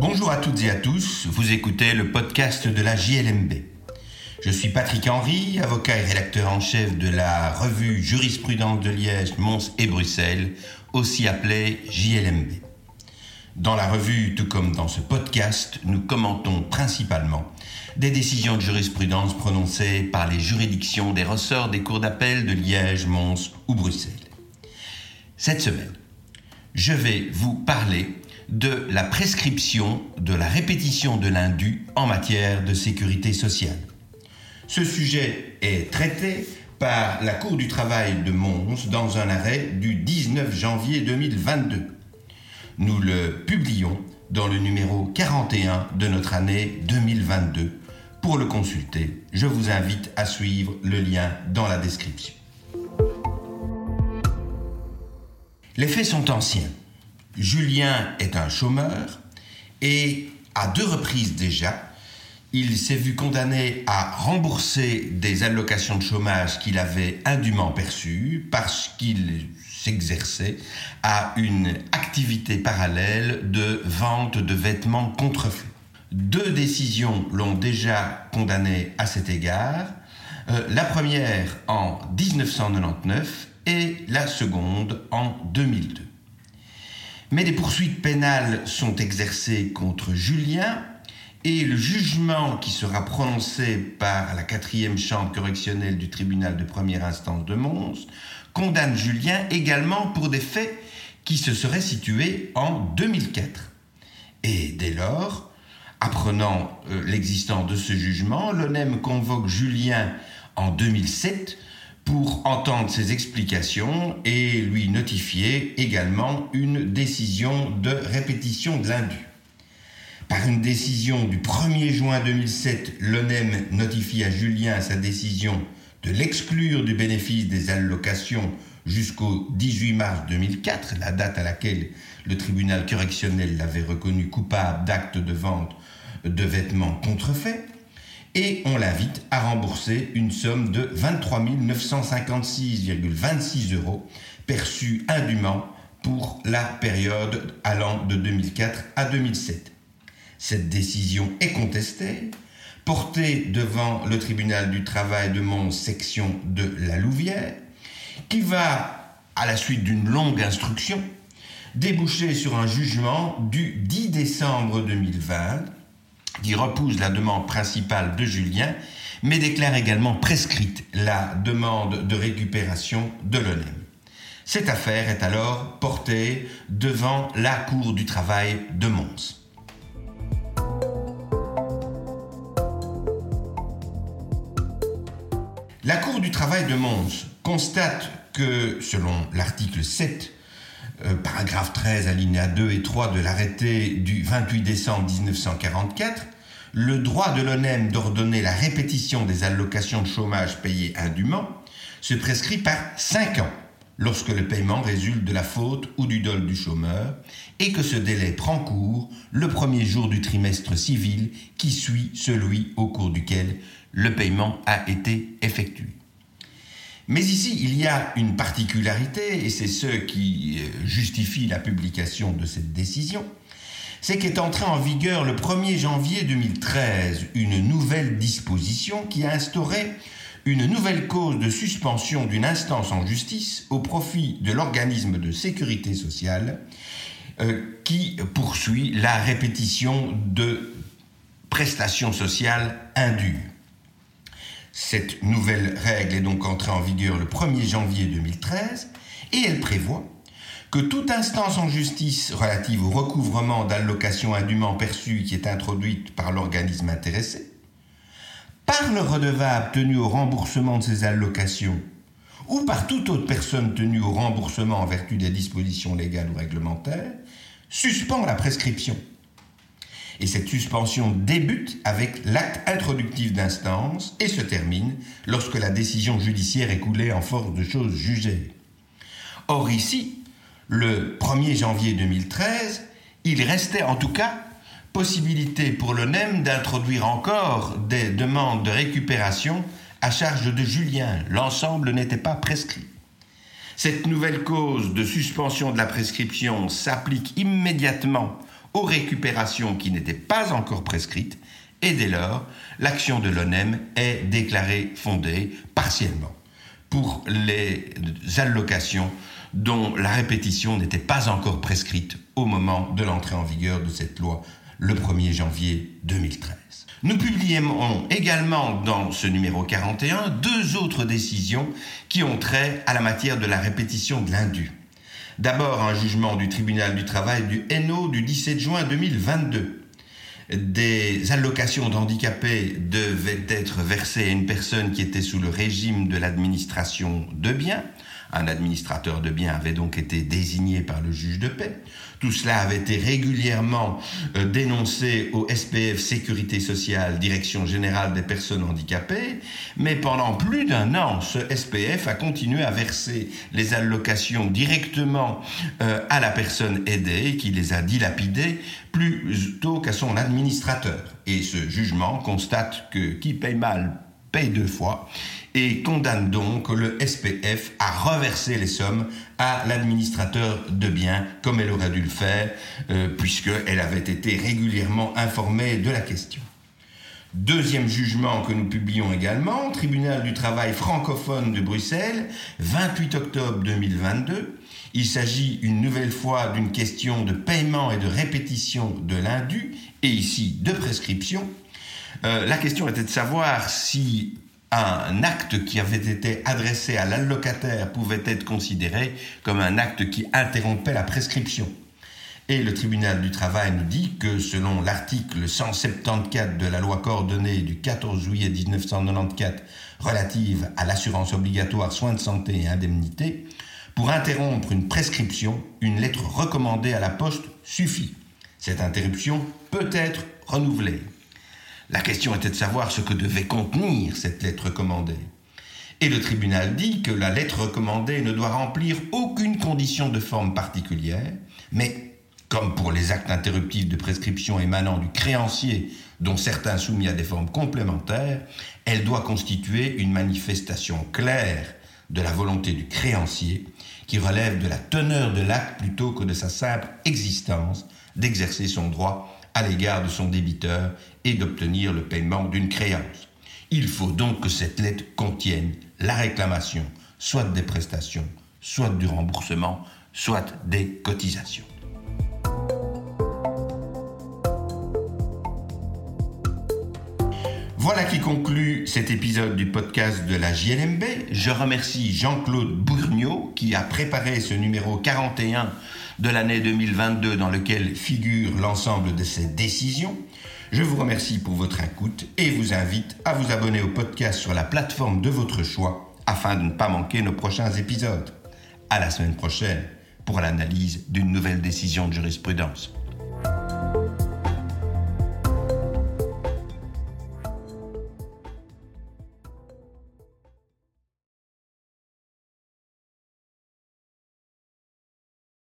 Bonjour à toutes et à tous, vous écoutez le podcast de la JLMB. Je suis Patrick Henry, avocat et rédacteur en chef de la revue Jurisprudence de Liège, Mons et Bruxelles, aussi appelée JLMB. Dans la revue, tout comme dans ce podcast, nous commentons principalement des décisions de jurisprudence prononcées par les juridictions des ressorts des cours d'appel de Liège, Mons ou Bruxelles. Cette semaine, je vais vous parler de la prescription de la répétition de l'indu en matière de sécurité sociale. Ce sujet est traité par la Cour du travail de Mons dans un arrêt du 19 janvier 2022. Nous le publions dans le numéro 41 de notre année 2022. Pour le consulter, je vous invite à suivre le lien dans la description. Les faits sont anciens. Julien est un chômeur et à deux reprises déjà, il s'est vu condamné à rembourser des allocations de chômage qu'il avait indûment perçues parce qu'il s'exerçait à une activité parallèle de vente de vêtements contrefaits. Deux décisions l'ont déjà condamné à cet égard. Euh, la première en 1999 et la seconde en 2002. Mais des poursuites pénales sont exercées contre Julien et le jugement qui sera prononcé par la quatrième chambre correctionnelle du tribunal de première instance de Mons condamne Julien également pour des faits qui se seraient situés en 2004. Et dès lors, apprenant euh, l'existence de ce jugement, l'ONEM convoque Julien en 2007 pour entendre ses explications et lui notifier également une décision de répétition de l'indu. Par une décision du 1er juin 2007, l'ONEM notifie à Julien sa décision de l'exclure du bénéfice des allocations jusqu'au 18 mars 2004, la date à laquelle le tribunal correctionnel l'avait reconnu coupable d'actes de vente de vêtements contrefaits, et on l'invite à rembourser une somme de 23 956,26 euros perçue indûment pour la période allant de 2004 à 2007. Cette décision est contestée, portée devant le tribunal du travail de Mons, section de la Louvière, qui va, à la suite d'une longue instruction, déboucher sur un jugement du 10 décembre 2020 qui repousse la demande principale de Julien, mais déclare également prescrite la demande de récupération de l'ONEM. Cette affaire est alors portée devant la Cour du travail de Mons. La Cour du travail de Mons constate que, selon l'article 7, euh, paragraphe 13, alinéa 2 et 3 de l'arrêté du 28 décembre 1944, le droit de l'ONEM d'ordonner la répétition des allocations de chômage payées indûment se prescrit par 5 ans lorsque le paiement résulte de la faute ou du dol du chômeur et que ce délai prend cours le premier jour du trimestre civil qui suit celui au cours duquel le paiement a été effectué. Mais ici, il y a une particularité, et c'est ce qui euh, justifie la publication de cette décision, c'est qu'est entrée en vigueur le 1er janvier 2013 une nouvelle disposition qui a instauré une nouvelle cause de suspension d'une instance en justice au profit de l'organisme de sécurité sociale euh, qui poursuit la répétition de prestations sociales indues. Cette nouvelle règle est donc entrée en vigueur le 1er janvier 2013 et elle prévoit que toute instance en justice relative au recouvrement d'allocations indûment perçues qui est introduite par l'organisme intéressé, par le redevable tenu au remboursement de ces allocations ou par toute autre personne tenue au remboursement en vertu des dispositions légales ou réglementaires, suspend la prescription et cette suspension débute avec l'acte introductif d'instance et se termine lorsque la décision judiciaire est coulée en force de choses jugées. Or ici, le 1er janvier 2013, il restait en tout cas possibilité pour le NEM d'introduire encore des demandes de récupération à charge de Julien. L'ensemble n'était pas prescrit. Cette nouvelle cause de suspension de la prescription s'applique immédiatement aux récupérations qui n'étaient pas encore prescrites, et dès lors, l'action de l'ONEM est déclarée fondée partiellement pour les allocations dont la répétition n'était pas encore prescrite au moment de l'entrée en vigueur de cette loi le 1er janvier 2013. Nous publions également dans ce numéro 41 deux autres décisions qui ont trait à la matière de la répétition de l'indu. D'abord un jugement du tribunal du travail du Hainaut du 17 juin 2022 des allocations d'handicapés devaient être versées à une personne qui était sous le régime de l'administration de biens. Un administrateur de biens avait donc été désigné par le juge de paix. Tout cela avait été régulièrement euh, dénoncé au SPF Sécurité sociale, Direction générale des personnes handicapées, mais pendant plus d'un an, ce SPF a continué à verser les allocations directement euh, à la personne aidée qui les a dilapidées plutôt qu'à son administrateur. Et ce jugement constate que qui paye mal paye deux fois et condamne donc le SPF à reverser les sommes à l'administrateur de biens comme elle aurait dû le faire euh, puisqu'elle avait été régulièrement informée de la question. Deuxième jugement que nous publions également, Tribunal du travail francophone de Bruxelles, 28 octobre 2022. Il s'agit une nouvelle fois d'une question de paiement et de répétition de l'indu, et ici de prescription. Euh, la question était de savoir si un acte qui avait été adressé à l'allocataire pouvait être considéré comme un acte qui interrompait la prescription. Et le tribunal du travail nous dit que selon l'article 174 de la loi coordonnée du 14 juillet 1994 relative à l'assurance obligatoire soins de santé et indemnité, pour interrompre une prescription, une lettre recommandée à la poste suffit. Cette interruption peut être renouvelée. La question était de savoir ce que devait contenir cette lettre recommandée. Et le tribunal dit que la lettre recommandée ne doit remplir aucune condition de forme particulière, mais, comme pour les actes interruptifs de prescription émanant du créancier, dont certains soumis à des formes complémentaires, elle doit constituer une manifestation claire de la volonté du créancier, qui relève de la teneur de l'acte plutôt que de sa simple existence, d'exercer son droit à l'égard de son débiteur et d'obtenir le paiement d'une créance. Il faut donc que cette lettre contienne la réclamation, soit des prestations, soit du remboursement, soit des cotisations. Voilà qui conclut cet épisode du podcast de la JLMB. Je remercie Jean-Claude Bourgneau qui a préparé ce numéro 41 de l'année 2022 dans lequel figure l'ensemble de ces décisions. Je vous remercie pour votre écoute et vous invite à vous abonner au podcast sur la plateforme de votre choix afin de ne pas manquer nos prochains épisodes. À la semaine prochaine pour l'analyse d'une nouvelle décision de jurisprudence.